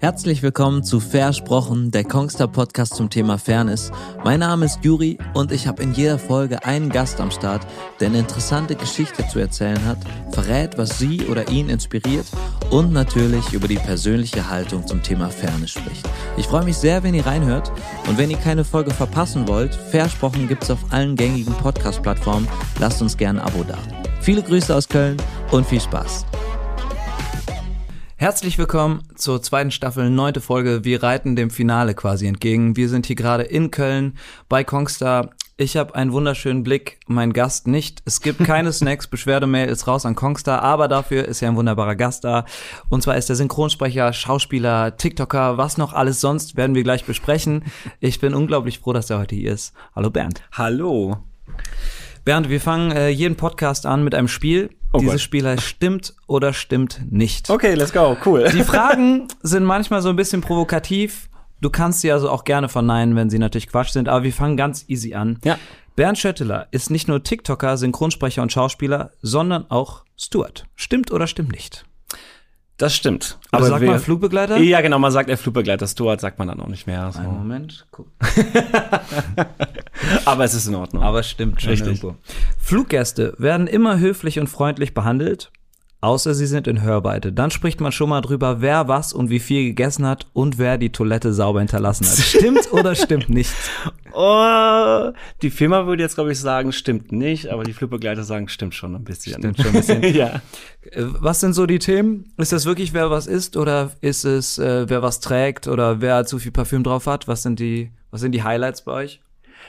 Herzlich willkommen zu Versprochen, der Kongstar Podcast zum Thema Fairness. Mein Name ist Juri und ich habe in jeder Folge einen Gast am Start, der eine interessante Geschichte zu erzählen hat, verrät, was sie oder ihn inspiriert und natürlich über die persönliche Haltung zum Thema Fairness spricht. Ich freue mich sehr, wenn ihr reinhört und wenn ihr keine Folge verpassen wollt, Versprochen gibt's auf allen gängigen Podcast-Plattformen. Lasst uns gerne ein Abo da. Viele Grüße aus Köln und viel Spaß. Herzlich willkommen zur zweiten Staffel, neunte Folge. Wir reiten dem Finale quasi entgegen. Wir sind hier gerade in Köln bei Kongstar. Ich habe einen wunderschönen Blick, mein Gast nicht. Es gibt keine Snacks, Beschwerdemail ist raus an Kongstar, aber dafür ist ja ein wunderbarer Gast da. Und zwar ist der Synchronsprecher, Schauspieler, TikToker, was noch alles sonst, werden wir gleich besprechen. Ich bin unglaublich froh, dass er heute hier ist. Hallo Bernd. Hallo. Bernd, wir fangen äh, jeden Podcast an mit einem Spiel. Oh Dieses Gott. Spiel heißt Stimmt oder stimmt nicht. Okay, let's go. Cool. Die Fragen sind manchmal so ein bisschen provokativ. Du kannst sie also auch gerne verneinen, wenn sie natürlich Quatsch sind, aber wir fangen ganz easy an. Ja. Bernd Schötteler ist nicht nur TikToker, Synchronsprecher und Schauspieler, sondern auch Steward. Stimmt oder stimmt nicht? Das stimmt. Aber sagt wer- man Flugbegleiter? Ja, genau, man sagt der Flugbegleiter. Stuart sagt man dann auch nicht mehr. So. Einen Moment, guck. Aber es ist in Ordnung. Aber es stimmt schon Richtig. irgendwo. Fluggäste werden immer höflich und freundlich behandelt, außer sie sind in Hörweite. Dann spricht man schon mal drüber, wer was und wie viel gegessen hat und wer die Toilette sauber hinterlassen hat. Stimmt oder stimmt nicht? Oh, die Firma würde jetzt, glaube ich, sagen, stimmt nicht, aber die Flugbegleiter sagen, stimmt schon ein bisschen. Stimmt schon ein bisschen. ja. Äh, Was sind so die Themen? Ist das wirklich, wer was isst oder ist es, äh, wer was trägt oder wer zu viel Parfüm drauf hat? Was sind die, was sind die Highlights bei euch?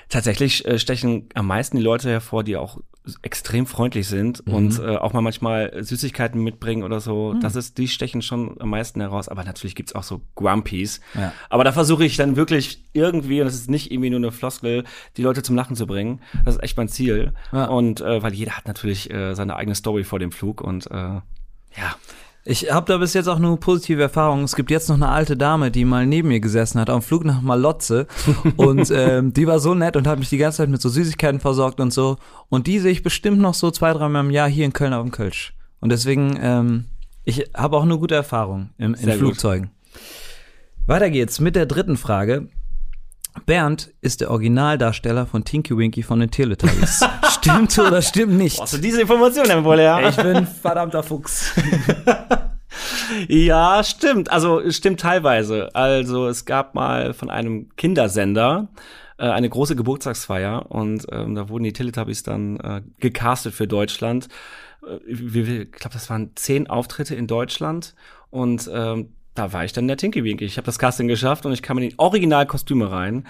Tatsächlich äh, stechen am meisten die Leute hervor, die auch extrem freundlich sind Mhm. und äh, auch mal manchmal Süßigkeiten mitbringen oder so. Das ist, die stechen schon am meisten heraus. Aber natürlich gibt's auch so Grumpies. Ja. Aber da versuche ich dann wirklich irgendwie, und das ist nicht irgendwie nur eine Floskel, die Leute zum Lachen zu bringen. Das ist echt mein Ziel. Ja. Und äh, weil jeder hat natürlich äh, seine eigene Story vor dem Flug und äh, ja. Ich habe da bis jetzt auch nur positive Erfahrungen. Es gibt jetzt noch eine alte Dame, die mal neben mir gesessen hat, auf dem Flug nach Malotze. und ähm, die war so nett und hat mich die ganze Zeit mit so Süßigkeiten versorgt und so. Und die sehe ich bestimmt noch so zwei, dreimal im Jahr hier in Köln auf dem Kölsch. Und deswegen, ähm, ich habe auch eine gute Erfahrung im, in Sehr gut. Flugzeugen. Weiter geht's mit der dritten Frage. Bernd ist der Originaldarsteller von Tinky Winky von den Teletubbies. stimmt oder stimmt nicht? Brauchst du diese Information denn wohl, ja? Ich bin verdammter Fuchs. Ja, stimmt. Also stimmt teilweise. Also es gab mal von einem Kindersender äh, eine große Geburtstagsfeier und ähm, da wurden die Teletubbies dann äh, gecastet für Deutschland. Äh, ich glaube, das waren zehn Auftritte in Deutschland und ähm, da war ich dann der Tinky Winky. Ich habe das Casting geschafft und ich kam in die Originalkostüme rein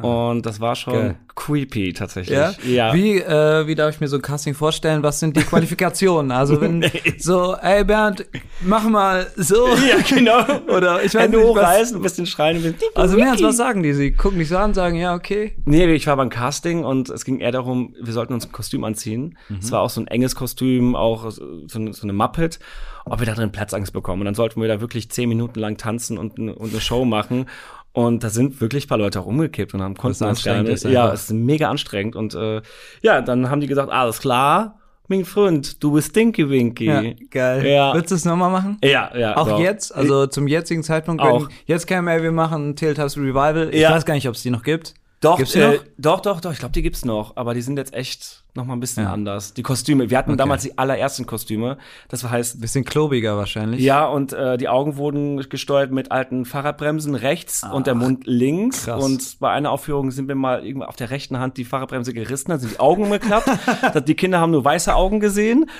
und das war schon Geil. creepy tatsächlich. Ja? ja. Wie, äh, wie darf ich mir so ein Casting vorstellen? Was sind die Qualifikationen? Also wenn so, ey Bernd, mach mal so. Ja, genau. Oder ich weiß Hände nicht, was- ein bisschen schreien. ein bisschen- Also mehr als was sagen die? Sie gucken dich so an, sagen, ja, okay. Nee, ich war beim Casting und es ging eher darum, wir sollten uns ein Kostüm anziehen. Es war auch so ein enges Kostüm, auch so, so eine Muppet, ob wir da drin Platzangst bekommen. Und dann sollten wir da wirklich zehn Minuten lang tanzen und, eine- und eine Show machen. Und da sind wirklich ein paar Leute auch umgekippt und haben konnten uns gar nicht. ist Ja, es ist mega anstrengend. Und äh, ja, dann haben die gesagt, alles klar, mein Freund, du bist Stinky Winky. Ja, geil. Ja. Würdest du es nochmal machen? Ja, ja. Auch doch. jetzt, also zum jetzigen Zeitpunkt, Auch. wenn jetzt käme, ey, wir machen Teletubbies Revival. Ich Ja. weiß gar nicht, ob es die noch gibt. Doch, äh, doch, doch, doch. Ich glaube, die gibt's noch, aber die sind jetzt echt noch mal ein bisschen Ja. anders. Die Kostüme. Wir hatten Okay. damals die allerersten Kostüme. Das heißt, Bisschen klobiger wahrscheinlich. ja, und äh, die Augen wurden gesteuert mit alten Fahrradbremsen rechts und der Mund links. krass. Und bei einer Aufführung sind wir mal irgendwie auf der rechten Hand die Fahrradbremse gerissen, dann sind die Augen umgeklappt. Die Kinder haben nur weiße Augen gesehen.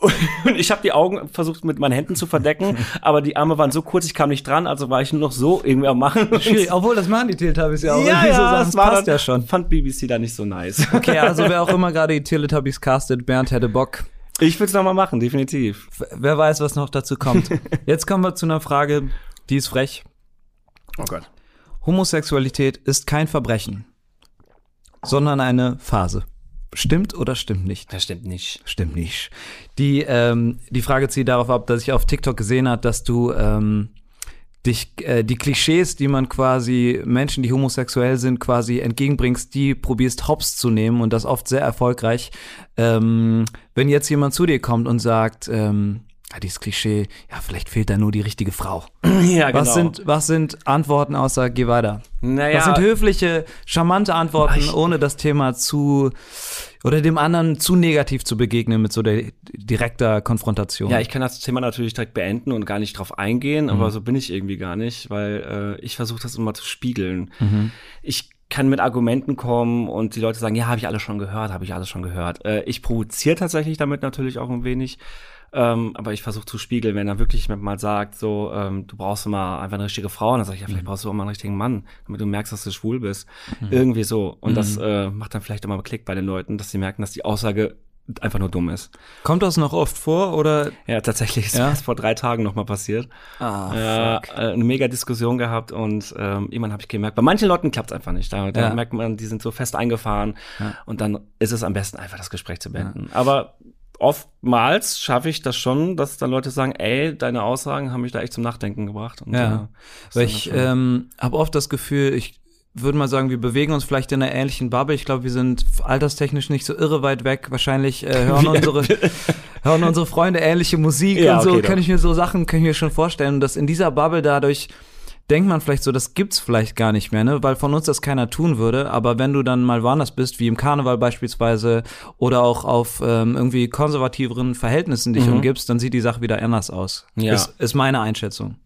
Und ich habe die Augen versucht mit meinen Händen zu verdecken, aber die Arme waren so kurz, ich kam nicht dran, also war ich nur noch so irgendwie am machen. Schwierig, obwohl das machen die Teletubbies ja auch. Ja, so ja, Sachen. das war passt dann, ja schon. Fand BBC da nicht so nice. Okay, also wer auch immer gerade die Teletubbies castet, Bernd hätte Bock. Ich es nochmal machen, definitiv. Wer weiß, was noch dazu kommt. Jetzt kommen wir zu einer Frage, die ist frech. Oh Gott. Homosexualität ist kein Verbrechen, sondern eine Phase. Stimmt oder stimmt nicht? Das stimmt nicht. Stimmt nicht. Die, ähm, die Frage zieht darauf ab, dass ich auf TikTok gesehen habe, dass du ähm, dich äh, die Klischees, die man quasi Menschen, die homosexuell sind, quasi entgegenbringst, die probierst hops zu nehmen und das oft sehr erfolgreich. Ähm, wenn jetzt jemand zu dir kommt und sagt, ähm, Ja, dieses Klischee, ja, vielleicht fehlt da nur die richtige Frau. ja, genau. Was sind, was sind Antworten außer geh weiter? naja, Was sind höfliche, charmante Antworten, Ich- ohne das Thema zu oder dem anderen zu negativ zu begegnen mit so der direkter Konfrontation? Ja, ich kann das Thema natürlich direkt beenden und gar nicht drauf eingehen, aber so bin ich irgendwie gar nicht, weil äh, ich versuche das immer zu spiegeln. Ich kann mit Argumenten kommen und die Leute sagen, ja, habe ich alles schon gehört, habe ich alles schon gehört. Äh, ich provoziere tatsächlich damit natürlich auch ein wenig. Ähm, aber ich versuche zu spiegeln, wenn er wirklich mal sagt, so, ähm, du brauchst mal einfach eine richtige Frau, und dann sage ich, ja, vielleicht brauchst du auch mal einen richtigen Mann, damit du merkst, dass du schwul bist. Irgendwie so. Und das äh, macht dann vielleicht immer Klick bei den Leuten, dass sie merken, dass die Aussage einfach nur dumm ist. Kommt das noch oft vor oder? Ja, tatsächlich ist Ja? das vor drei Tagen noch mal passiert. Ah, Ja, äh, eine mega Diskussion gehabt und ähm, irgendwann habe ich gemerkt, bei manchen Leuten klappt es einfach nicht. Da, da Ja. merkt man, die sind so fest eingefahren und dann ist es am besten einfach das Gespräch zu beenden. Aber oftmals schaffe ich das schon, dass dann Leute sagen, ey, deine Aussagen haben mich da echt zum Nachdenken gebracht. Und, Ja, äh, weil ich ähm, habe oft das Gefühl, ich würde mal sagen, wir bewegen uns vielleicht in einer ähnlichen Bubble. Ich glaube, wir sind alterstechnisch nicht so irre weit weg. Wahrscheinlich äh, hören unsere hören unsere Freunde ähnliche Musik Ja, und so. okay, kann ich mir so Sachen kann ich mir schon vorstellen. Dass in dieser Bubble dadurch denkt man vielleicht so, das gibt's vielleicht gar nicht mehr, ne? Weil von uns das keiner tun würde. Aber wenn du dann mal woanders bist, wie im Karneval beispielsweise, oder auch auf ähm, irgendwie konservativeren Verhältnissen dich umgibst, dann sieht die Sache wieder anders aus. Mhm. Ja. Ist, ist meine Einschätzung.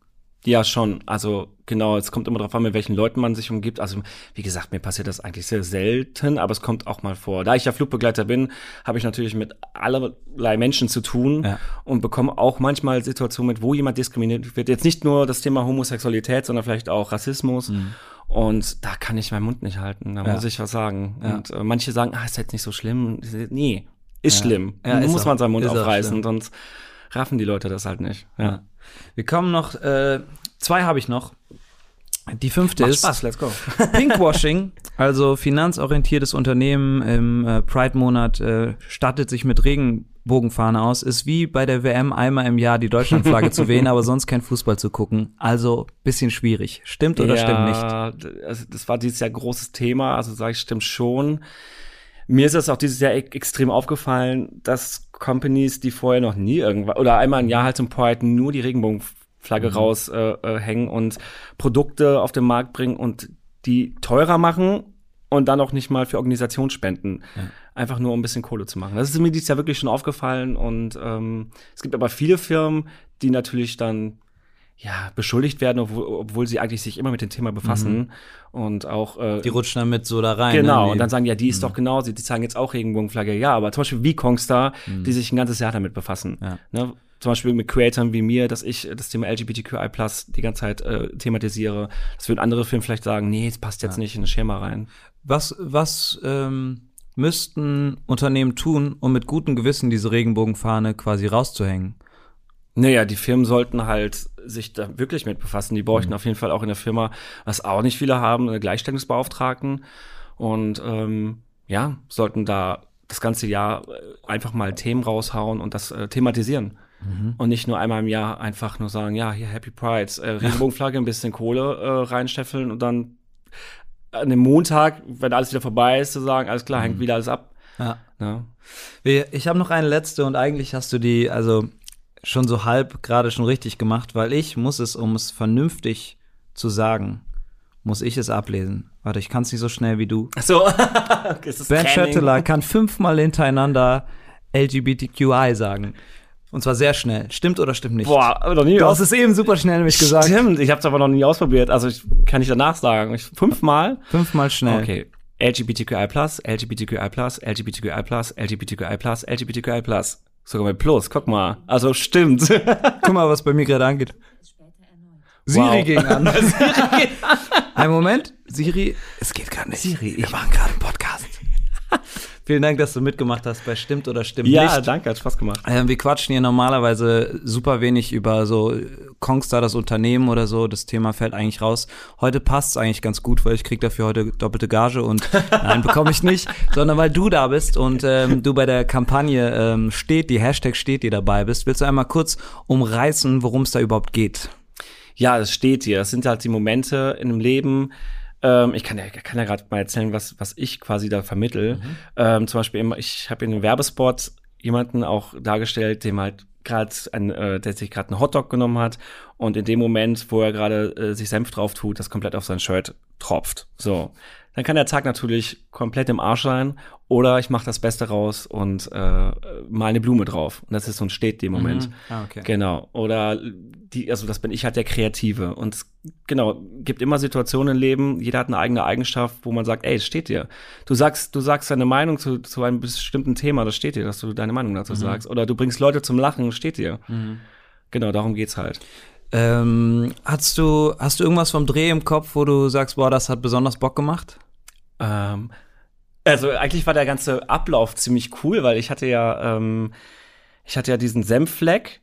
Ja, schon. Also genau, es kommt immer darauf an, mit welchen Leuten man sich umgibt. Also wie gesagt, mir passiert das eigentlich sehr selten, aber es kommt auch mal vor. Da ich ja Flugbegleiter bin, habe ich natürlich mit allerlei Menschen zu tun Ja. und bekomme auch manchmal Situationen mit, wo jemand diskriminiert wird. Jetzt nicht nur das Thema Homosexualität, sondern vielleicht auch Rassismus. Und da kann ich meinen Mund nicht halten. Da Mhm. Ja. muss ich was sagen. Ja. Und äh, manche sagen, ah, ist jetzt nicht so schlimm. Nee, ist schlimm. Ja, ist muss auch- man seinen Mund ist aufreißen, sonst raffen die Leute das halt nicht. Ja. Wir kommen noch, äh, zwei habe ich noch. Die fünfte Macht ist Spaß, let's go. Pinkwashing, also finanzorientiertes Unternehmen im äh, Pride-Monat äh, stattet sich mit Regenbogenfahne aus, ist wie bei der WM einmal im Jahr die Deutschlandflagge zu wehen, aber sonst kein Fußball zu gucken. Also bisschen schwierig. Stimmt oder stimmt nicht? Also das war dieses Jahr großes Thema, also sage ich, stimmt schon. Mir ist es auch dieses Jahr e extrem aufgefallen, dass Companies, die vorher noch nie irgendwann oder einmal im Jahr halt zum Pride nur die Regenbogenflagge Mhm. raushängen äh, hängen und Produkte auf den Markt bringen und die teurer machen und dann auch nicht mal für Organisationen spenden. Einfach nur um ein bisschen Kohle zu machen. Das ist mir dieses Jahr wirklich schon aufgefallen und ähm, es gibt aber viele Firmen, die natürlich dann ja, beschuldigt werden, obwohl, obwohl sie eigentlich sich immer mit dem Thema befassen und auch äh, Mhm. Die rutschen damit so da rein. Genau, ne? und dann sagen, ja, die ist doch genau, sie die zeigen jetzt auch Regenbogenflagge. Ja, aber zum Beispiel wie Kongstar, die sich ein ganzes Jahr damit befassen. Ja. Ne? Zum Beispiel mit Creatoren wie mir, dass ich das Thema LGBTQI die ganze Zeit äh, thematisiere. Das würden andere Filme vielleicht sagen, nee, es passt jetzt nicht in das Schema rein. Was, was ähm, müssten Unternehmen tun, um mit gutem Gewissen diese Regenbogenfahne quasi rauszuhängen? Naja, die Firmen sollten halt sich da wirklich mit befassen. Die bräuchten auf jeden Fall auch in der Firma, was auch nicht viele haben, eine Gleichstellungsbeauftragten. Und ähm, ja, sollten da das ganze Jahr äh, einfach mal Themen raushauen und das äh, thematisieren. Und nicht nur einmal im Jahr einfach nur sagen, ja, hier Happy Pride, äh, Regenbogenflagge, ein bisschen Kohle äh, reinsteffeln und dann an dem Montag, wenn alles wieder vorbei ist, zu sagen, alles klar, hängt wieder alles ab. Ja. Ne? Wir- Ich habe noch eine letzte und eigentlich hast du die also schon so halb gerade schon richtig gemacht, weil ich muss es, um es vernünftig zu sagen, muss ich es ablesen. Warte, ich kann es nicht so schnell wie du. Ach so, ist das Ben? Schöttler kann fünfmal hintereinander LGBTQI sagen. Und zwar sehr schnell. Stimmt oder stimmt nicht? Boah, aber noch nie Du hast es eben super schnell nämlich gesagt. Stimmt, ich habe es aber noch nie ausprobiert. Also ich kann nicht danach sagen. Ich, fünfmal? Fünfmal schnell. Okay. LGBTQI+, LGBTQI+, LGBTQI+, LGBTQI+, LGBTQI+. Sogar mit Plus, guck mal. Also stimmt. Guck mal, was bei mir gerade angeht. Siri Wow. ging an. Ein Moment. Siri, es geht gerade nicht. Siri, wir machen gerade einen Podcast. Vielen Dank, dass du mitgemacht hast bei Stimmt oder Stimmt ja, nicht. danke, hat Spaß gemacht. Ähm, wir quatschen hier normalerweise super wenig über so Kongstar, das Unternehmen oder so. Das Thema fällt eigentlich raus. Heute passt es eigentlich ganz gut, weil ich krieg dafür heute doppelte Gage und nein, bekomme ich nicht, sondern weil du da bist und ähm, du bei der Kampagne ähm, steht, die Hashtag steht, die dabei bist. Willst du einmal kurz umreißen, worum es da überhaupt geht? Ja, es steht hier. Das sind halt die Momente in dem Leben. Ähm, ich kann ja, kann ja gerade mal erzählen, was, was ich quasi da vermittel. Ähm, zum Beispiel, immer, ich habe in einem Werbespot jemanden auch dargestellt, dem halt gerade ein, äh, der sich gerade einen Hotdog genommen hat und in dem Moment, wo er gerade äh, sich Senf drauf tut, das komplett auf sein Shirt tropft. So, dann kann der Tag natürlich komplett im Arsch sein oder ich mache das Beste raus und äh, mal eine Blume drauf. Und das ist so ein steht dem Moment. Mhm. Ah, okay. Genau. Oder die, also das bin ich halt der Kreative. Und es, genau, gibt immer Situationen im Leben, jeder hat eine eigene Eigenschaft, wo man sagt, ey, es steht dir. Du sagst, du sagst deine Meinung zu, zu einem bestimmten Thema, das steht dir, dass du deine Meinung dazu sagst. Oder du bringst Leute zum Lachen, steht dir. Genau, darum geht's halt. Ähm, hast du, hast du irgendwas vom Dreh im Kopf, wo du sagst, boah, das hat besonders Bock gemacht? Ähm, also eigentlich war der ganze Ablauf ziemlich cool, weil ich hatte ja, ähm, ich hatte ja diesen Senffleck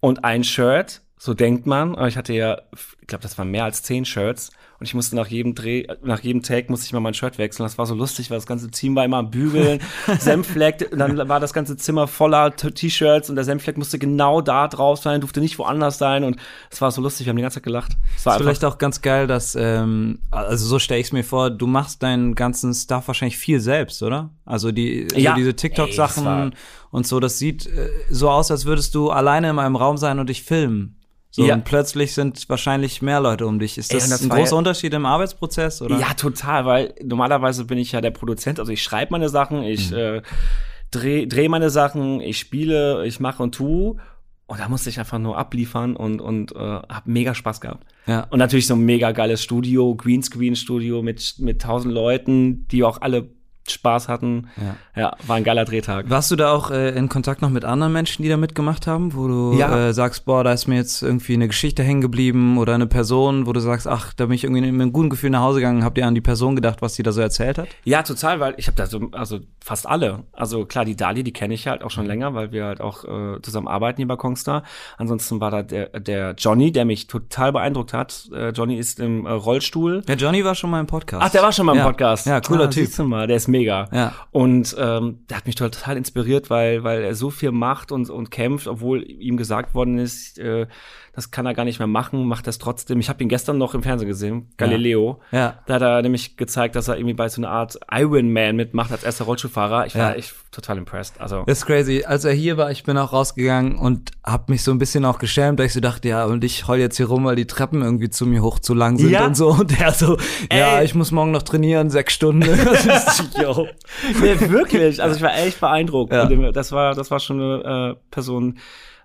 und ein Shirt, so denkt man. Aber ich hatte ja, ich glaube, das waren mehr als zehn Shirts. Und ich musste nach jedem Dreh, nach jedem Take musste ich mal mein Shirt wechseln. Das war so lustig, weil das ganze Team war immer am Bügeln, Senffleck, und dann war das ganze Zimmer voller T-Shirts und der Senffleck musste genau da drauf sein, durfte nicht woanders sein. Und es war so lustig, wir haben die ganze Zeit gelacht. Es war ist vielleicht auch ganz geil, dass, ähm, also so stelle ich es mir vor, du machst deinen ganzen Stuff wahrscheinlich viel selbst, oder? Also die, Ja. so diese das war- TikTok-Sachen und so, das sieht äh, so aus, als würdest du alleine in einem Raum sein und dich filmen. So, Ja. und plötzlich sind wahrscheinlich mehr Leute um dich. Ist Ey, das, und das ein großer ja- Unterschied im Arbeitsprozess, oder? Ja, total, weil normalerweise bin ich ja der Produzent, also ich schreibe meine Sachen, ich äh, dreh, dreh meine Sachen, ich spiele, ich mache und tu. Und da musste ich einfach nur abliefern und, und äh, hab mega Spaß gehabt. Ja. Und natürlich so ein mega geiles Studio, Greenscreen-Studio mit, mit tausend Leuten, die auch alle Spaß hatten. Ja. ja, war ein geiler Drehtag. Warst du da auch äh, in Kontakt noch mit anderen Menschen, die da mitgemacht haben, wo du Ja. äh, sagst, boah, da ist mir jetzt irgendwie eine Geschichte hängen geblieben oder eine Person, wo du sagst, ach, da bin ich irgendwie mit einem guten Gefühl nach Hause gegangen, habt ihr an die Person gedacht, was die da so erzählt hat? Ja, total, weil ich habe da so, also fast alle. Also klar, die Dali, die kenne ich halt auch schon länger, weil wir halt auch äh, zusammen arbeiten hier bei Kongstar. Ansonsten war da der, der Johnny, der mich total beeindruckt hat. Äh, Johnny ist im äh, Rollstuhl. Ja, Johnny war schon mal im Podcast. Ach, der war schon mal im ja. Podcast. Ja, cooler ah, Typ. mal, der ist mega. Ja. Und ähm, der hat mich total inspiriert, weil, weil er so viel macht und, und kämpft, obwohl ihm gesagt worden ist, äh, das kann er gar nicht mehr machen, macht das trotzdem. Ich habe ihn gestern noch im Fernsehen gesehen, Galileo. Ja. Da hat er nämlich gezeigt, dass er irgendwie bei so einer Art Iron Man mitmacht als erster Rollstuhlfahrer. Ich war Ja. echt total impressed. Also Das ist crazy. Als er hier war, ich bin auch rausgegangen und hab mich so ein bisschen auch geschämt, weil ich so dachte, ja, und ich heul jetzt hier rum, weil die Treppen irgendwie zu mir hoch zu lang sind Ja. und so. Und der so, ja, Ey. ich muss morgen noch trainieren, sechs Stunden. Yo. nee, wirklich. Also ich war echt beeindruckt. Ja. Das war, das war schon eine äh, Person,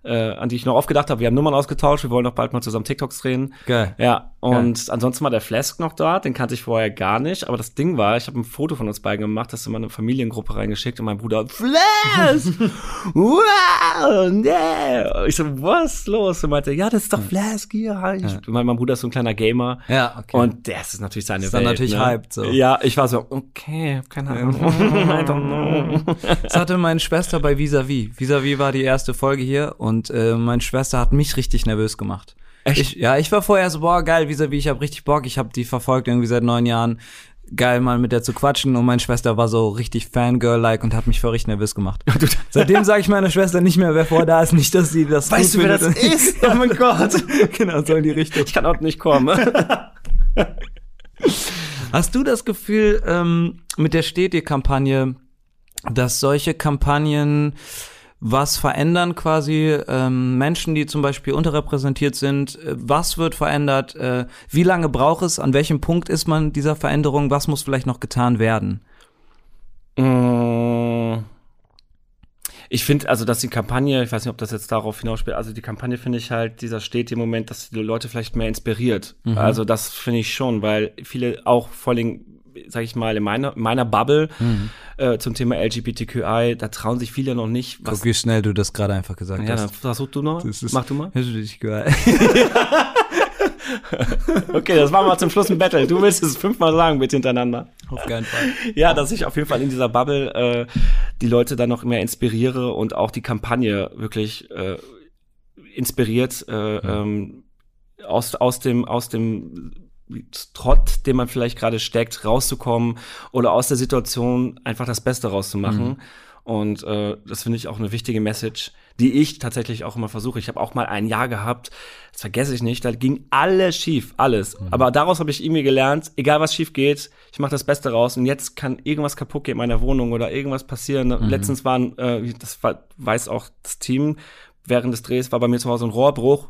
äh, an die ich noch oft gedacht habe. Wir haben Nummern ausgetauscht. Wir wollen doch bald mal zusammen TikToks drehen. Geil. Ja, und ansonsten war der Flask noch dort, den kannte ich vorher gar nicht. Aber das Ding war, ich habe ein Foto von uns beiden gemacht, das in meine Familiengruppe reingeschickt und mein Bruder, Flask! wow! Nee! Ich so, was ist los? Und meinte, ja, das ist doch Flask hier. Ich, mein, mein Bruder ist so ein kleiner Gamer. Ja, okay. Und das ist natürlich seine Ist dann Welt. natürlich ne? hyped, so. Ja, ich war so, okay, keine Ahnung. I don't know. Das hatte meine Schwester bei Visavi. Visavi war die erste Folge hier und äh, meine Schwester hat mich richtig nervös gemacht. Echt? Ich, ja, ich war vorher so, boah, geil, Visavi, ich habe richtig Bock. Ich habe die verfolgt irgendwie seit neun Jahren. Geil, mal mit der zu quatschen und meine Schwester war so richtig Fangirl-like und hat mich voll richtig nervös gemacht. Seitdem sage ich meiner Schwester nicht mehr, wer vor da ist, nicht, dass sie das Weißt du, wer das ist? Oh mein Gott. genau, so in die Richtung. Ich kann auch nicht kommen. Hast du das Gefühl ähm, mit der Steht ihr Kampagne, dass solche Kampagnen was verändern quasi ähm, Menschen, die zum Beispiel unterrepräsentiert sind? Äh, Was wird verändert? Äh, wie lange braucht es? An welchem Punkt ist man dieser Veränderung? Was muss vielleicht noch getan werden? Mm. Ich finde, also, dass die Kampagne, ich weiß nicht, ob das jetzt darauf hinausspielt, also die Kampagne finde ich halt, dieser steht im Moment, dass die Leute vielleicht mehr inspiriert. Also das finde ich schon, weil viele auch vor allem, sag ich mal, in meiner, meiner Bubble äh, zum Thema LGBTQI, da trauen sich viele noch nicht. Was, Guck, wie schnell du das gerade einfach gesagt ja, hast. versuch du noch. Das ist- Mach du mal. Geil. Okay, das machen wir zum Schluss ein Battle. Du willst es fünfmal sagen, bitte hintereinander. Auf keinen Fall. Ja, dass ich auf jeden Fall in dieser Bubble äh, die Leute dann noch mehr inspiriere und auch die Kampagne wirklich äh, inspiriert äh, ähm, aus, aus dem aus dem Trott, den man vielleicht gerade steckt, rauszukommen oder aus der Situation einfach das Beste rauszumachen. Und äh, das finde ich auch eine wichtige Message, die ich tatsächlich auch immer versuche. Ich habe auch mal ein Jahr gehabt, das vergesse ich nicht, da ging alles schief, alles. Aber daraus habe ich irgendwie gelernt, egal was schief geht, ich mache das Beste raus. Und jetzt kann irgendwas kaputt gehen in meiner Wohnung oder irgendwas passieren. Letztens waren, äh, das war, weiß auch das Team, während des Drehs war bei mir zu Hause ein Rohrbruch.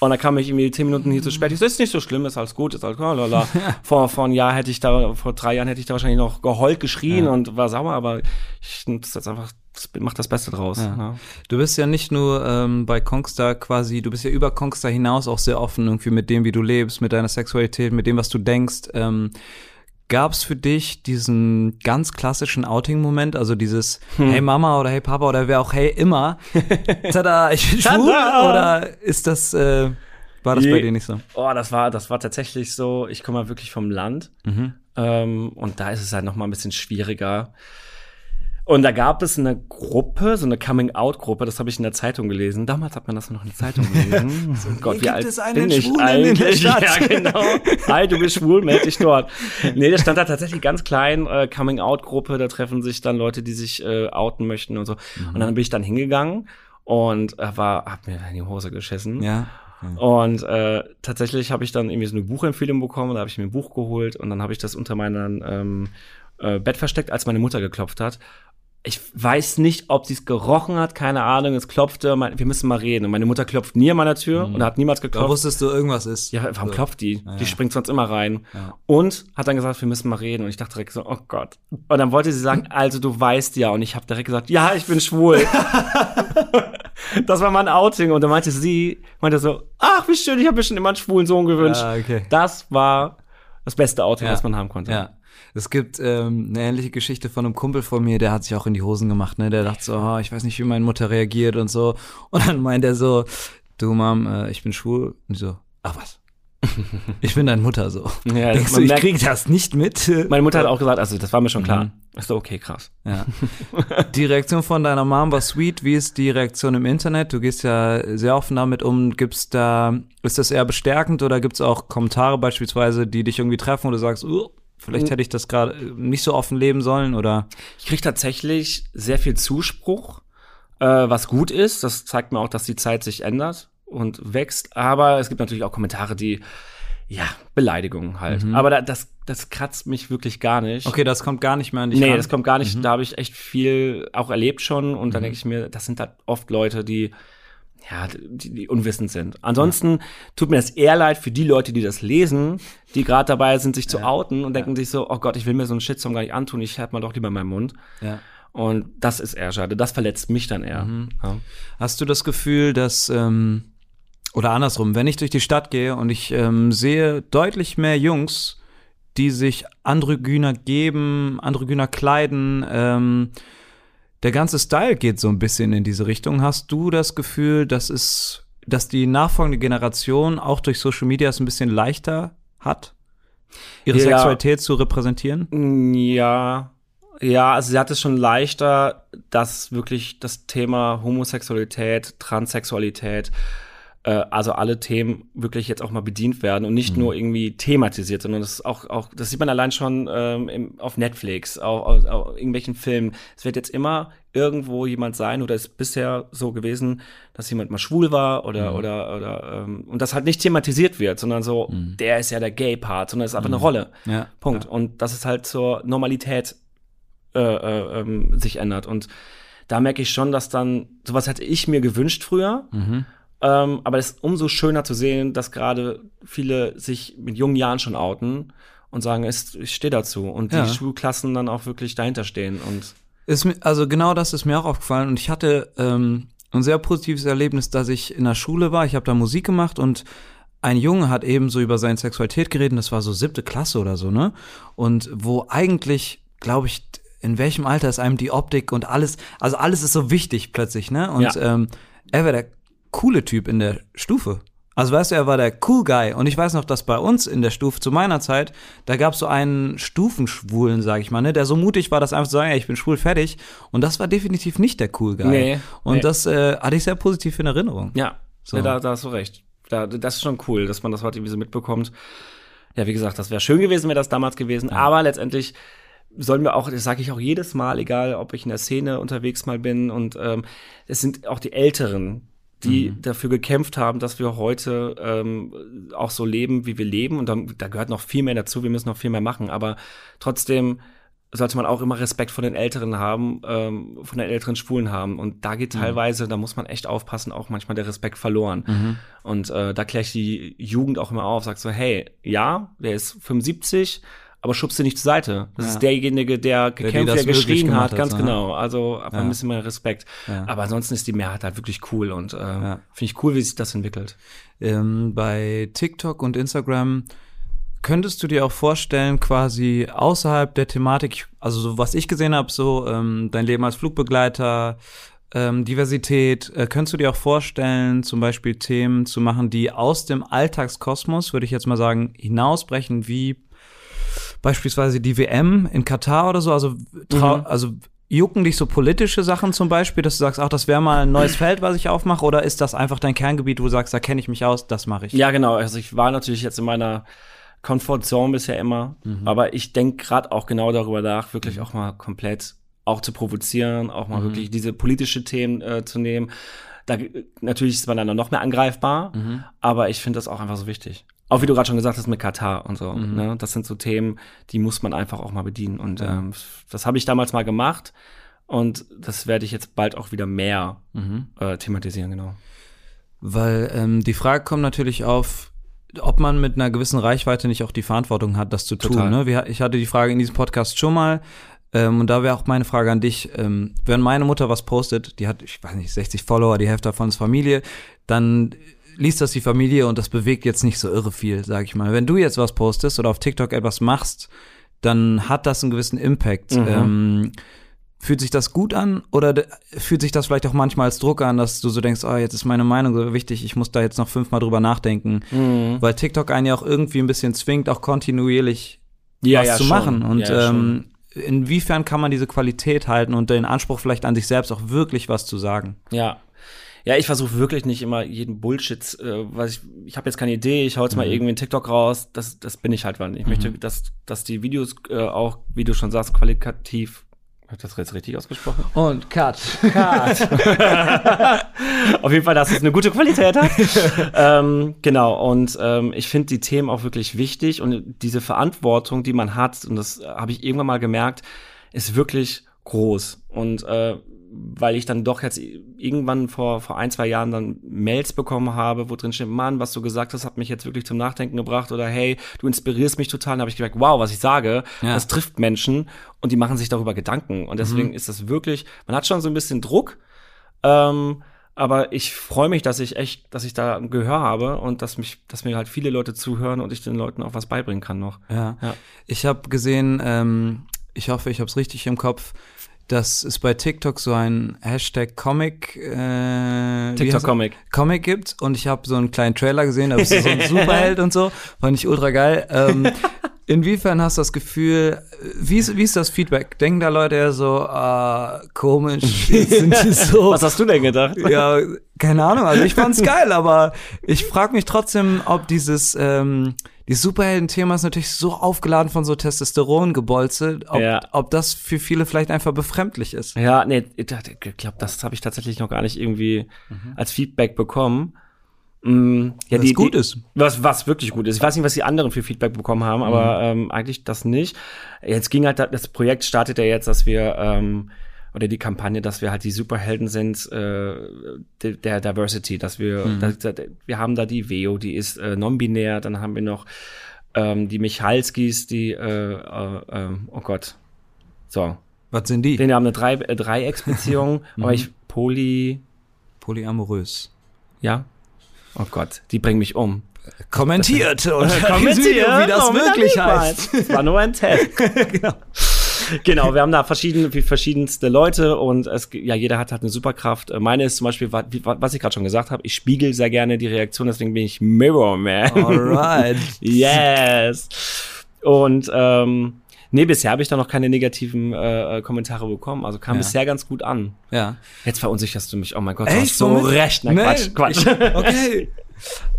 Und dann kam ich irgendwie zehn Minuten hier zu spät. Ich so, ist nicht so schlimm, ist alles gut, ist alles gut. Lala. vor, vor ein Jahr hätte ich da, vor drei Jahren hätte ich da wahrscheinlich noch geheult, geschrien Ja. und war sauer, aber ich nutze jetzt einfach, das mach das Beste draus. Ja. Ja. Du bist ja nicht nur ähm, bei Kongstar quasi, du bist ja über Kongstar hinaus auch sehr offen irgendwie mit dem, wie du lebst, mit deiner Sexualität, mit dem, was du denkst. Ähm, Gab es für dich diesen ganz klassischen Outing-Moment, also dieses Hey Mama oder Hey Papa oder wer auch Hey immer, tada, ich bin schwul? Oder ist das, äh, war das bei Nee. dir nicht so? Oh, das war, das war tatsächlich so, ich komme mal wirklich vom Land. Mhm. Ähm, und da ist es halt noch mal ein bisschen schwieriger. Und da gab es eine Gruppe, so eine Coming-out-Gruppe, das habe ich in der Zeitung gelesen. Damals hat man das noch in der Zeitung gelesen. oh Gott, wie alt bin ich Schwulen eigentlich? Ja, genau. Hi, du bist schwul, meld dich dort. Nee, das stand da tatsächlich ganz klein, äh, Coming-out-Gruppe, da treffen sich dann Leute, die sich äh, outen möchten und so. Mhm. Und dann bin ich dann hingegangen und äh, war, hab mir in die Hose geschissen. Ja. Und äh, tatsächlich habe ich dann irgendwie so eine Buchempfehlung bekommen, da habe ich mir ein Buch geholt und dann habe ich das unter meinem ähm, äh, Bett versteckt, als meine Mutter geklopft hat. Ich weiß nicht, ob sie es gerochen hat, keine Ahnung. Es klopfte, mein, wir müssen mal reden. Und meine Mutter klopft nie an meiner Tür und hat niemals Da geklopft. wusstest du, irgendwas ist. Ja, warum So. klopft die? Ja. Die springt sonst immer rein. Ja. Und hat dann gesagt, wir müssen mal reden. Und ich dachte direkt so, oh Gott. Und dann wollte sie sagen, also du weißt ja. Und ich habe direkt gesagt, ja, ich bin schwul. das war mein Outing. Und dann meinte sie, meinte so, ach, wie schön, ich habe mir schon immer einen schwulen Sohn gewünscht. Ah, okay. Das war das beste Outing, was man haben konnte. Ja. Es gibt ähm, eine ähnliche Geschichte von einem Kumpel von mir, der hat sich auch in die Hosen gemacht, ne? Der dachte so, oh, ich weiß nicht, wie meine Mutter reagiert und so. Und dann meint er so, du Mom, äh, ich bin schwul. Und ich so, ach was? Ich bin deine Mutter so. Ja, Denkst du, ich merkt- krieg das nicht mit? Meine Mutter hat auch gesagt, also das war mir schon klar. Mhm. Ich so, okay, krass. Ja. Die Reaktion von deiner Mom war sweet. Wie ist die Reaktion im Internet? Du gehst ja sehr offen damit um. Gibt's da, ist das eher bestärkend oder gibt's auch Kommentare beispielsweise, die dich irgendwie treffen und du sagst, uh, vielleicht Mhm. hätte ich das gerade nicht so offen leben sollen oder? Ich kriege tatsächlich sehr viel Zuspruch, äh, was gut ist. Das zeigt mir auch, dass die Zeit sich ändert und wächst. Aber es gibt natürlich auch Kommentare, die, ja, Beleidigungen halt. Aber da, das, das kratzt mich wirklich gar nicht. Okay, das kommt gar nicht mehr an dich Nee, ran. das kommt gar nicht. Da habe ich echt viel auch erlebt schon. Und dann denke ich mir, das sind halt oft Leute, die, ja, die, die unwissend sind. Ansonsten tut mir das eher leid für die Leute, die das lesen, die gerade dabei sind, sich zu outen und denken sich so, oh Gott, ich will mir so einen Shitstorm gar nicht antun, ich halte mal doch lieber meinen Mund. Ja. Und das ist eher schade. Das verletzt mich dann eher. Ja. Hast du das Gefühl, dass, ähm, oder andersrum, wenn ich durch die Stadt gehe und ich ähm, sehe deutlich mehr Jungs, die sich androgyner geben, androgyner kleiden, ähm, der ganze Style geht so ein bisschen in diese Richtung. Hast du das Gefühl, dass es, dass die nachfolgende Generation auch durch Social Media es ein bisschen leichter hat, ihre Ja. Sexualität zu repräsentieren? Ja, ja, also sie hat es schon leichter, dass wirklich das Thema Homosexualität, Transsexualität, äh, also alle Themen wirklich jetzt auch mal bedient werden und nicht nur irgendwie thematisiert, sondern das ist auch, auch, das sieht man allein schon ähm, im, auf Netflix, auf, auf, auf irgendwelchen Filmen. Es wird jetzt immer irgendwo jemand sein oder ist bisher so gewesen, dass jemand mal schwul war oder oder oder ähm, und das halt nicht thematisiert wird, sondern so, der ist ja der Gay-Part, sondern es ist einfach eine Rolle. Ja. Punkt. Und dass es halt zur Normalität äh, äh, ähm, sich ändert. Und da merke ich schon, dass dann, sowas hätte ich mir gewünscht früher. Mhm. Ähm, aber es ist umso schöner zu sehen, dass gerade viele sich mit jungen Jahren schon outen und sagen, es- ich stehe dazu. Und die Ja. Schulklassen dann auch wirklich dahinter stehen. Und Ist also genau das ist mir auch aufgefallen und ich hatte ähm, ein sehr positives Erlebnis, dass ich in der Schule war. Ich habe da Musik gemacht und ein Junge hat eben so über seine Sexualität geredet. Das war so siebte Klasse oder so, ne? Und wo eigentlich, glaube ich, in welchem Alter ist einem die Optik und alles, also alles ist so wichtig plötzlich, ne? Und Ja. ähm, er war der coole Typ in der Stufe. Also weißt du, er war der cool Guy. Und ich weiß noch, dass bei uns in der Stufe zu meiner Zeit, da gab es so einen Stufenschwulen, sag ich mal, ne, der so mutig war, das einfach zu sagen, ey, ich bin schwul, fertig. Und das war definitiv nicht der cool Guy. Nee, Und nee. das äh, hatte ich sehr positiv in Erinnerung. ja, So. nee, da, da hast du recht. Da, das ist schon cool, dass man das heute irgendwie so mitbekommt. Ja, wie gesagt, das wäre schön gewesen, wäre das damals gewesen. Aber letztendlich sollen wir auch, das sage ich auch jedes Mal, egal ob ich in der Szene unterwegs mal bin und ähm, es sind auch die Älteren, die dafür gekämpft haben, dass wir heute ähm, auch so leben, wie wir leben. Und dann, da gehört noch viel mehr dazu, wir müssen noch viel mehr machen. Aber trotzdem sollte man auch immer Respekt vor den Älteren haben, ähm, von den älteren Schwulen haben. Und da geht teilweise, da muss man echt aufpassen, auch manchmal der Respekt verloren. Und äh, da kläre ich die Jugend auch immer auf, sagt so, hey, ja, der ist 75, aber schubst du nicht zur Seite. Das Ja. ist derjenige, der gekämpft, der möglich geschrien hat, hat, ganz so, genau. Also einfach Ja. ein bisschen mehr Respekt. Ja. Aber ansonsten ist die Mehrheit halt wirklich cool und äh, finde ich cool, wie sich das entwickelt. ähm, bei TikTok und Instagram könntest du dir auch vorstellen, quasi außerhalb der Thematik, also so was ich gesehen habe, so ähm, dein Leben als Flugbegleiter, ähm, Diversität, äh, könntest du dir auch vorstellen, zum Beispiel Themen zu machen, die aus dem Alltagskosmos, würde ich jetzt mal sagen, hinausbrechen, wie beispielsweise die WM in Katar oder so, also, Mhm. also jucken dich so politische Sachen zum Beispiel, dass du sagst, ach, das wäre mal ein neues Feld, was ich aufmache, oder ist das einfach dein Kerngebiet, wo du sagst, da kenne ich mich aus, das mache ich? Ja, genau. Also ich war natürlich jetzt in meiner Comfortzone bisher immer, Mhm. aber ich denke gerade auch genau darüber nach, wirklich auch mal komplett auch zu provozieren, auch mal Mhm. wirklich diese politische Themen äh, zu nehmen. Da natürlich ist man dann noch mehr angreifbar, Mhm. aber ich finde das auch einfach so wichtig. Auch wie du gerade schon gesagt hast mit Katar und so. Mhm. Ne? Das sind so Themen, die muss man einfach auch mal bedienen. Und ähm, das habe ich damals mal gemacht und das werde ich jetzt bald auch wieder mehr Mhm. äh, thematisieren, genau. Weil ähm, die Frage kommt natürlich auf, ob man mit einer gewissen Reichweite nicht auch die Verantwortung hat, das zu tun. Total. Ne? Wir, ich hatte die Frage in diesem Podcast schon mal. Ähm, und da wäre auch meine Frage an dich. Ähm, wenn meine Mutter was postet, die hat, ich weiß nicht, 60 Follower, die Hälfte davon ist Familie, dann liest das die Familie und das bewegt jetzt nicht so irre viel, sag ich mal. Wenn du jetzt was postest oder auf TikTok etwas machst, dann hat das einen gewissen Impact. Mhm. Ähm, Fühlt sich das gut an oder de- fühlt sich das vielleicht auch manchmal als Druck an, dass du so denkst, oh, jetzt ist meine Meinung so wichtig, ich muss da jetzt noch fünfmal drüber nachdenken, Mhm. weil TikTok einen ja auch irgendwie ein bisschen zwingt, auch kontinuierlich Ja, was ja, zu schon. machen. Und Ja, ähm, inwiefern kann man diese Qualität halten und den Anspruch vielleicht an sich selbst auch wirklich was zu sagen? Ja. Ja, ich versuche wirklich nicht immer jeden Bullshit, äh, was ich, ich habe jetzt keine Idee, ich hau jetzt mal Mhm. irgendwie einen TikTok raus, das, das bin ich halt wann. Ich möchte, dass, dass die Videos äh, auch, wie du schon sagst, qualitativ, hab ich das jetzt richtig ausgesprochen? Und Cut. Auf jeden Fall, dass es eine gute Qualität hat. ähm, genau, und ähm, ich finde die Themen auch wirklich wichtig und diese Verantwortung, die man hat, und das äh, habe ich irgendwann mal gemerkt, ist wirklich groß. Und äh, weil ich dann doch jetzt irgendwann vor, vor ein, zwei Jahren dann Mails bekommen habe, wo drin steht, Mann, was du gesagt hast, hat mich jetzt wirklich zum Nachdenken gebracht oder hey, du inspirierst mich total. Dann habe ich gemerkt, wow, was ich sage, Ja. das trifft Menschen und die machen sich darüber Gedanken. Und deswegen ist das wirklich, man hat schon so ein bisschen Druck, ähm, aber ich freue mich, dass ich echt, dass ich da ein Gehör habe und dass mich, dass mir halt viele Leute zuhören und ich den Leuten auch was beibringen kann noch. Ja. Ja. Ich habe gesehen, ähm, ich hoffe, ich habe es richtig im Kopf, dass es bei TikTok so ein Hashtag Comic, äh, TikTok? Comic. Comic gibt und ich habe so einen kleinen Trailer gesehen, da bist du so ein Superheld und so, fand ich ultra geil. Ähm, inwiefern hast du das Gefühl, wie ist, wie ist das Feedback? Denken da Leute eher so, ah, komisch, jetzt sind die so. Was hast du denn gedacht? Ja, keine Ahnung, also ich fand's geil, aber ich frage mich trotzdem, ob dieses, ähm, dieses Superhelden-Thema ist natürlich so aufgeladen von so Testosterongebolze, ob, Ja. ob das für viele vielleicht einfach befremdlich ist. Ja, nee, ich glaube, das habe ich tatsächlich noch gar nicht irgendwie als Feedback bekommen. Mm, ja, Was gut ist. Was, was wirklich gut ist. Ich weiß nicht, was die anderen für Feedback bekommen haben, aber ähm, eigentlich das nicht. Jetzt ging halt, da- das Projekt startet ja jetzt, dass wir, ähm, oder die Kampagne, dass wir halt die Superhelden sind äh, de- der Diversity, dass wir, da, da, wir haben da die Veo, die ist äh, non-binär, dann haben wir noch ähm, die Michalskis, die, äh, äh, äh, oh Gott, so, Was sind die? den haben eine Drei äh, Dreiecksbeziehung, aber ich Poly, Polyamorös. ja. Oh Gott, die bringen mich um. Kommentiert und Kommentiert, wie das wirklich nicht heißt. Es war nur ein Test. genau. Genau, wir haben da verschiedene, verschiedenste Leute und es, ja, jeder hat halt eine Superkraft. Äh, Meine ist zum Beispiel, was ich gerade schon gesagt habe, ich spiegel sehr gerne die Reaktion, deswegen bin ich Mirror Man. Alright. yes. Und ähm, nee, bisher habe ich da noch keine negativen äh, äh, Kommentare bekommen. Also kam Ja. bisher ganz gut an. Ja. Jetzt verunsicherst du mich. Oh mein Gott, du Echt? hast so Womit? recht. Na, Nee, Quatsch, Quatsch. Ich, okay.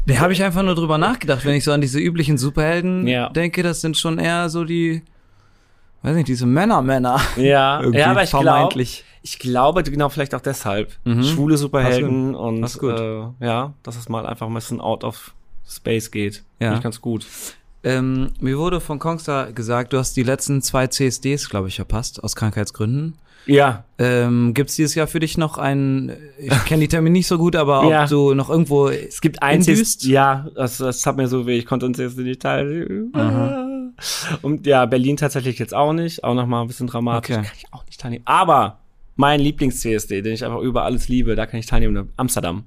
Da habe ich einfach nur drüber nachgedacht, wenn ich so an diese üblichen Superhelden Ja. denke, das sind schon eher so die, weiß nicht, diese Männer-Männer. Ja, ja, aber ich glaube, ich glaube genau vielleicht auch deshalb. Mhm. Schwule Superhelden und Passt gut. Äh, ja, dass es mal einfach ein bisschen out of space geht. Ja. Finde ich ganz gut. Ähm, mir wurde von Kongstar gesagt, du hast die letzten zwei CSDs, glaube ich, verpasst, aus Krankheitsgründen. Ja. Ähm, Gibt es dieses Jahr für dich noch einen, ich kenne die Termine nicht so gut, aber Ja. ob du noch irgendwo Es gibt ein Indüst? CSD, ja, das, das hat mir so weh, ich konnte uns jetzt nicht teilen. Und ja, Berlin tatsächlich jetzt auch nicht, auch nochmal ein bisschen dramatisch, Okay. kann ich auch nicht teilnehmen. Aber mein Lieblings-CSD, den ich einfach über alles liebe, da kann ich teilnehmen, Amsterdam.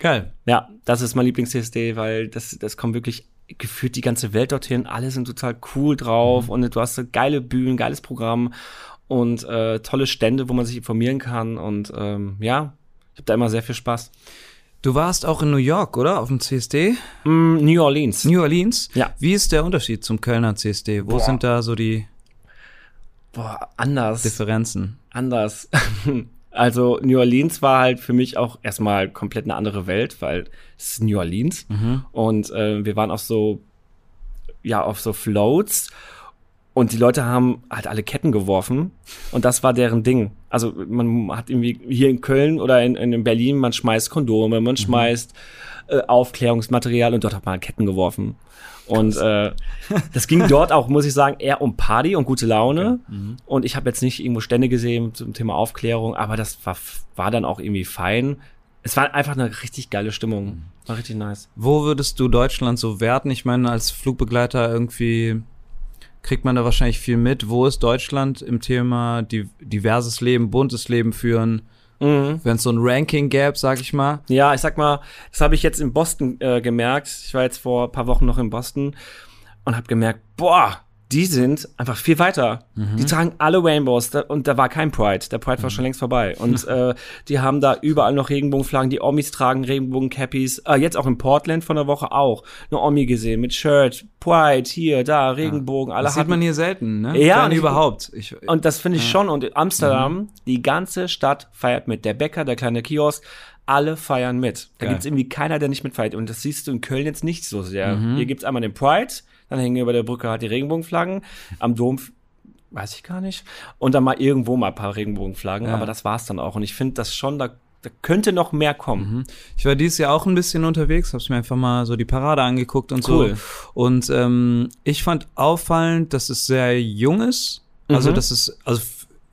Geil. Ja, das ist mein Lieblings-CSD, weil das, das kommt wirklich gefühlt die ganze Welt dorthin. Alle sind total cool drauf und du hast so geile Bühnen, geiles Programm und äh, tolle Stände, wo man sich informieren kann. Und ähm, ja, ich habe da immer sehr viel Spaß. Du warst auch in New York, oder? Auf dem CSD? Mm, New Orleans. New Orleans? Ja. Wie ist der Unterschied zum Kölner CSD? Wo Boah. sind da so die Boah, anders. Differenzen? anders. Also New Orleans war halt für mich auch erstmal komplett eine andere Welt, weil es ist New Orleans und äh, wir waren auf so ja auf so Floats und die Leute haben halt alle Ketten geworfen und das war deren Ding. Also man hat irgendwie hier in Köln oder in, in Berlin, man schmeißt Kondome, man schmeißt äh, Aufklärungsmaterial und dort hat man Ketten geworfen. Und äh, das ging dort auch, muss ich sagen, eher um Party und gute Laune. Und ich habe jetzt nicht irgendwo Stände gesehen zum Thema Aufklärung, aber das war, war dann auch irgendwie fein. Es war einfach eine richtig geile Stimmung. War richtig nice. Wo würdest du Deutschland so werten? Ich meine, als Flugbegleiter irgendwie kriegt man da wahrscheinlich viel mit. Wo ist Deutschland im Thema di diverses Leben, buntes Leben führen? Mhm. Wenn es so ein Ranking gäbe, sag ich mal. Ja, ich sag mal, das habe ich jetzt in Boston äh, gemerkt. Ich war jetzt vor ein paar Wochen noch in Boston und habe gemerkt, boah, die sind einfach viel weiter. Die tragen alle Rainbows da, und da war kein Pride. Der Pride war schon längst vorbei. Und äh, die haben da überall noch Regenbogenflaggen. Die Omis tragen Regenbogen-Cappies. Äh, jetzt auch in Portland von der Woche auch. Eine Omi gesehen mit Shirt, Pride, hier, da, Regenbogen. Alle Das sieht hatten man hier selten, ne? Ja, ich- überhaupt. Ich, und das finde ich schon. Und in Amsterdam, die ganze Stadt feiert mit. Der Bäcker, der kleine Kiosk, alle feiern mit. Da Geil. gibt's irgendwie keiner, der nicht mitfeiert. Und das siehst du in Köln jetzt nicht so sehr. Hier gibt's einmal den Pride, dann hängen über der Brücke halt die Regenbogenflaggen. Am Dom weiß ich gar nicht. Und dann mal irgendwo mal ein paar Regenbogenflaggen. Ja. Aber das war's dann auch. Und ich finde das schon, da, da könnte noch mehr kommen. Ich war dieses Jahr auch ein bisschen unterwegs, hab's mir einfach mal so die Parade angeguckt und Cool. so. Und ähm, ich fand auffallend, dass es sehr jung ist. Also Mhm. das ist, also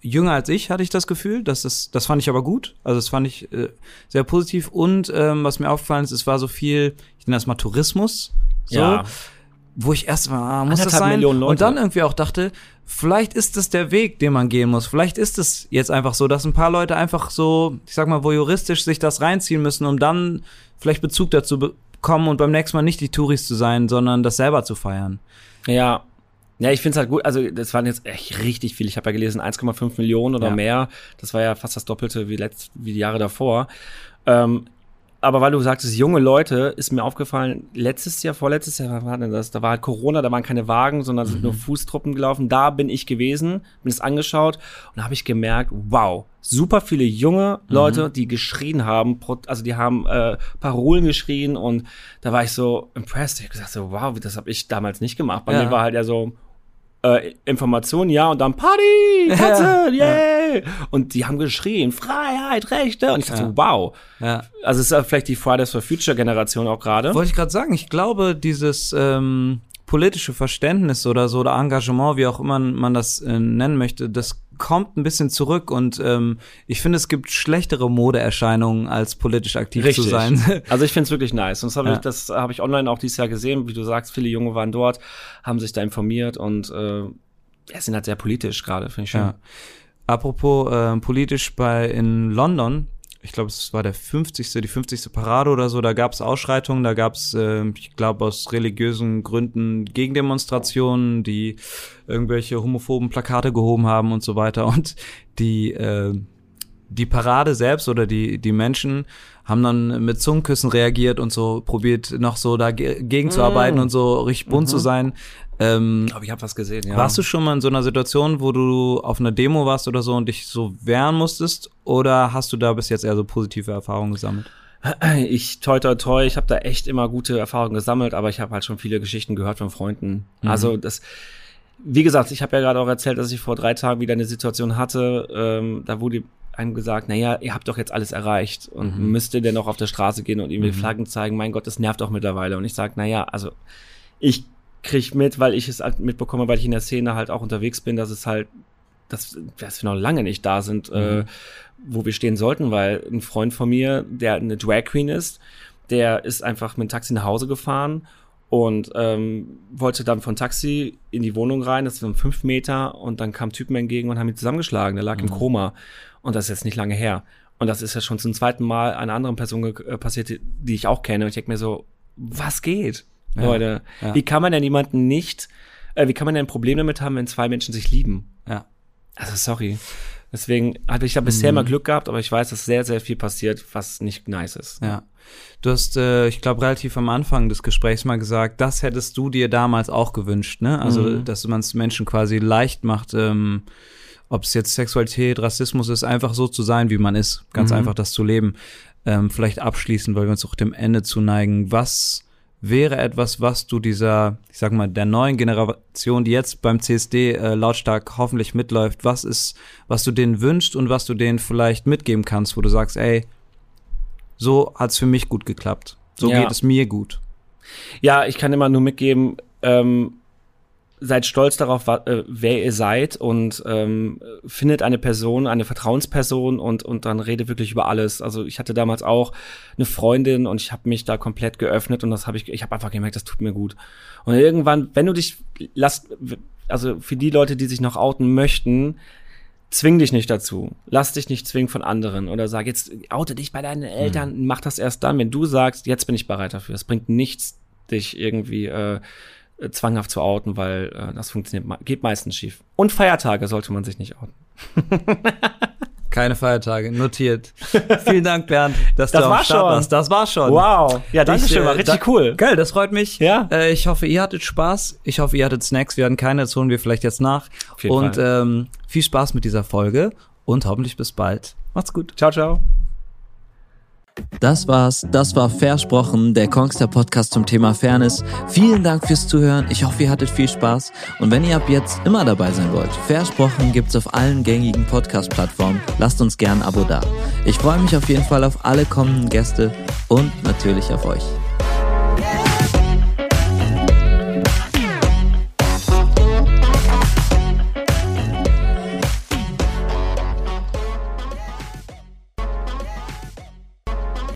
jünger als ich hatte ich das Gefühl. Das ist, das fand ich aber gut. Also das fand ich äh, sehr positiv. Und ähm, was mir aufgefallen ist, es war so viel, ich nenne das mal Tourismus. So, Ja. Wo ich erst mal, ah, muss das sein? Millionen Leute. Und dann irgendwie auch dachte, vielleicht ist das der Weg, den man gehen muss. Vielleicht ist es jetzt einfach so, dass ein paar Leute einfach so, ich sag mal, voyeuristisch sich das reinziehen müssen, um dann vielleicht Bezug dazu bekommen und beim nächsten Mal nicht die Touris zu sein, sondern das selber zu feiern. Ja. Ja, ich finde es halt gut. Also, das waren jetzt echt richtig viel. Ich habe ja gelesen, 1,5 Millionen oder Ja. mehr. Das war ja fast das Doppelte wie, letzt, wie die Jahre davor. Ähm, aber weil du sagtest, junge Leute, ist mir aufgefallen, letztes Jahr, vorletztes Jahr, was war denn das? Da war halt Corona, da waren keine Wagen, sondern sind nur Fußtruppen gelaufen. Da bin ich gewesen, bin es angeschaut und da habe ich gemerkt, wow, super viele junge Leute, die geschrien haben, also die haben äh, Parolen geschrien und da war ich so impressed. Ich habe gesagt so, wow, das habe ich damals nicht gemacht. Bei Ja. mir war halt ja so äh, Information, ja, und dann Party, Katze, yay! Und die haben geschrien, Freiheit, Rechte. Und ich dachte Ja. so, wow. Ja. Also es ist ja vielleicht die Fridays for Future Generation auch gerade. Wollte ich gerade sagen, ich glaube, dieses ähm, politische Verständnis oder so oder Engagement, wie auch immer man das äh, nennen möchte, das kommt ein bisschen zurück und ähm, ich finde, es gibt schlechtere Modeerscheinungen, als politisch aktiv zu sein. Also ich finde es wirklich nice. Und das habe Ja. ich, das habe ich online auch dieses Jahr gesehen. Wie du sagst, viele Junge waren dort, haben sich da informiert und äh, ja, sind halt sehr politisch gerade, finde ich schön. Ja. Apropos äh, politisch bei in London, ich glaube, es war der 50. die 50. Parade oder so, da gab es Ausschreitungen, da gab es, äh, ich glaube, aus religiösen Gründen Gegendemonstrationen, die irgendwelche homophoben Plakate gehoben haben und so weiter. Und die, äh, die Parade selbst oder die, die Menschen haben dann mit Zungenküssen reagiert und so probiert noch so dagegen zu arbeiten und so richtig bunt zu sein. Ähm, Ich glaube, ich habe was gesehen, ja. warst du schon mal in so einer Situation, wo du auf einer Demo warst oder so und dich so wehren musstest? Oder hast du da bis jetzt eher so positive Erfahrungen gesammelt? Ich, toi, toi, toi, ich habe da echt immer gute Erfahrungen gesammelt, aber ich habe halt schon viele Geschichten gehört von Freunden. Also das, wie gesagt, ich habe ja gerade auch erzählt, dass ich vor drei Tagen wieder eine Situation hatte, ähm, da wurde einem gesagt, naja, ihr habt doch jetzt alles erreicht und müsst ihr denn noch auf der Straße gehen und irgendwie Flaggen zeigen? Mein Gott, das nervt auch mittlerweile. Und ich sage, naja, also ich kriege mit, weil ich es halt mitbekomme, weil ich in der Szene halt auch unterwegs bin, dass es halt, dass, dass wir noch lange nicht da sind, mhm. äh, wo wir stehen sollten, weil ein Freund von mir, der eine Drag Queen ist, der ist einfach mit dem Taxi nach Hause gefahren und ähm, wollte dann von Taxi in die Wohnung rein, das waren fünf Meter und dann kam Typen entgegen und haben ihn zusammengeschlagen, der lag mhm. im Koma und das ist jetzt nicht lange her. Und das ist ja schon zum zweiten Mal einer anderen Person äh, passiert, die ich auch kenne und ich denke mir so, was geht, Leute? Ja. Wie kann man denn jemanden nicht, äh, wie kann man denn ein Problem damit haben, wenn zwei Menschen sich lieben? Ja. Also sorry. Deswegen hatte ich da bisher mhm. mal Glück gehabt, aber ich weiß, dass sehr, sehr viel passiert, was nicht nice ist. Ja. Du hast, äh, ich glaube, relativ am Anfang des Gesprächs mal gesagt, das hättest du dir damals auch gewünscht, ne? Also, mhm. dass man es Menschen quasi leicht macht, ähm, ob es jetzt Sexualität, Rassismus ist, einfach so zu sein, wie man ist. Ganz mhm. einfach das zu leben. Ähm, vielleicht abschließend, weil wir uns auch dem Ende zuneigen. Was wäre etwas, was du dieser, ich sag mal, der neuen Generation, die jetzt beim CSD äh, lautstark hoffentlich mitläuft, was ist, was du denen wünschst und was du denen vielleicht mitgeben kannst, wo du sagst, ey, so hat's für mich gut geklappt. So ja. geht es mir gut. Ja, ich kann immer nur mitgeben, ähm, seid stolz darauf, äh, wer ihr seid und ähm, findet eine Person, eine Vertrauensperson und und dann rede wirklich über alles. Also ich hatte damals auch eine Freundin und ich habe mich da komplett geöffnet und das habe ich ich habe einfach gemerkt, das tut mir gut. Und irgendwann, wenn du dich lass also für die Leute, die sich noch outen möchten, zwing dich nicht dazu. Lass dich nicht zwingen von anderen oder sag jetzt oute dich bei deinen Eltern, mhm. mach das erst dann, wenn du sagst, jetzt bin ich bereit dafür. Es bringt nichts dich irgendwie äh, äh, zwanghaft zu outen, weil äh, das funktioniert, geht meistens schief. Und Feiertage sollte man sich nicht outen. Keine Feiertage, notiert. Vielen Dank, Bernd, dass das du am Start warst. Das war schon. Wow. Ja, danke schön, war äh, richtig da, cool. Geil, das freut mich. Ja. Äh, ich hoffe, ihr hattet Spaß. Ich hoffe, ihr hattet Snacks. Wir hatten keine, das holen wir vielleicht jetzt nach. Auf jeden und Fall. Ähm, viel Spaß mit dieser Folge und hoffentlich bis bald. Macht's gut. Ciao, ciao. Das war's. Das war Versprochen, der Kongster Podcast zum Thema Fairness. Vielen Dank fürs Zuhören. Ich hoffe, ihr hattet viel Spaß. Und wenn ihr ab jetzt immer dabei sein wollt, Versprochen gibt's auf allen gängigen Podcast-Plattformen. Lasst uns gern ein Abo da. Ich freue mich auf jeden Fall auf alle kommenden Gäste und natürlich auf euch.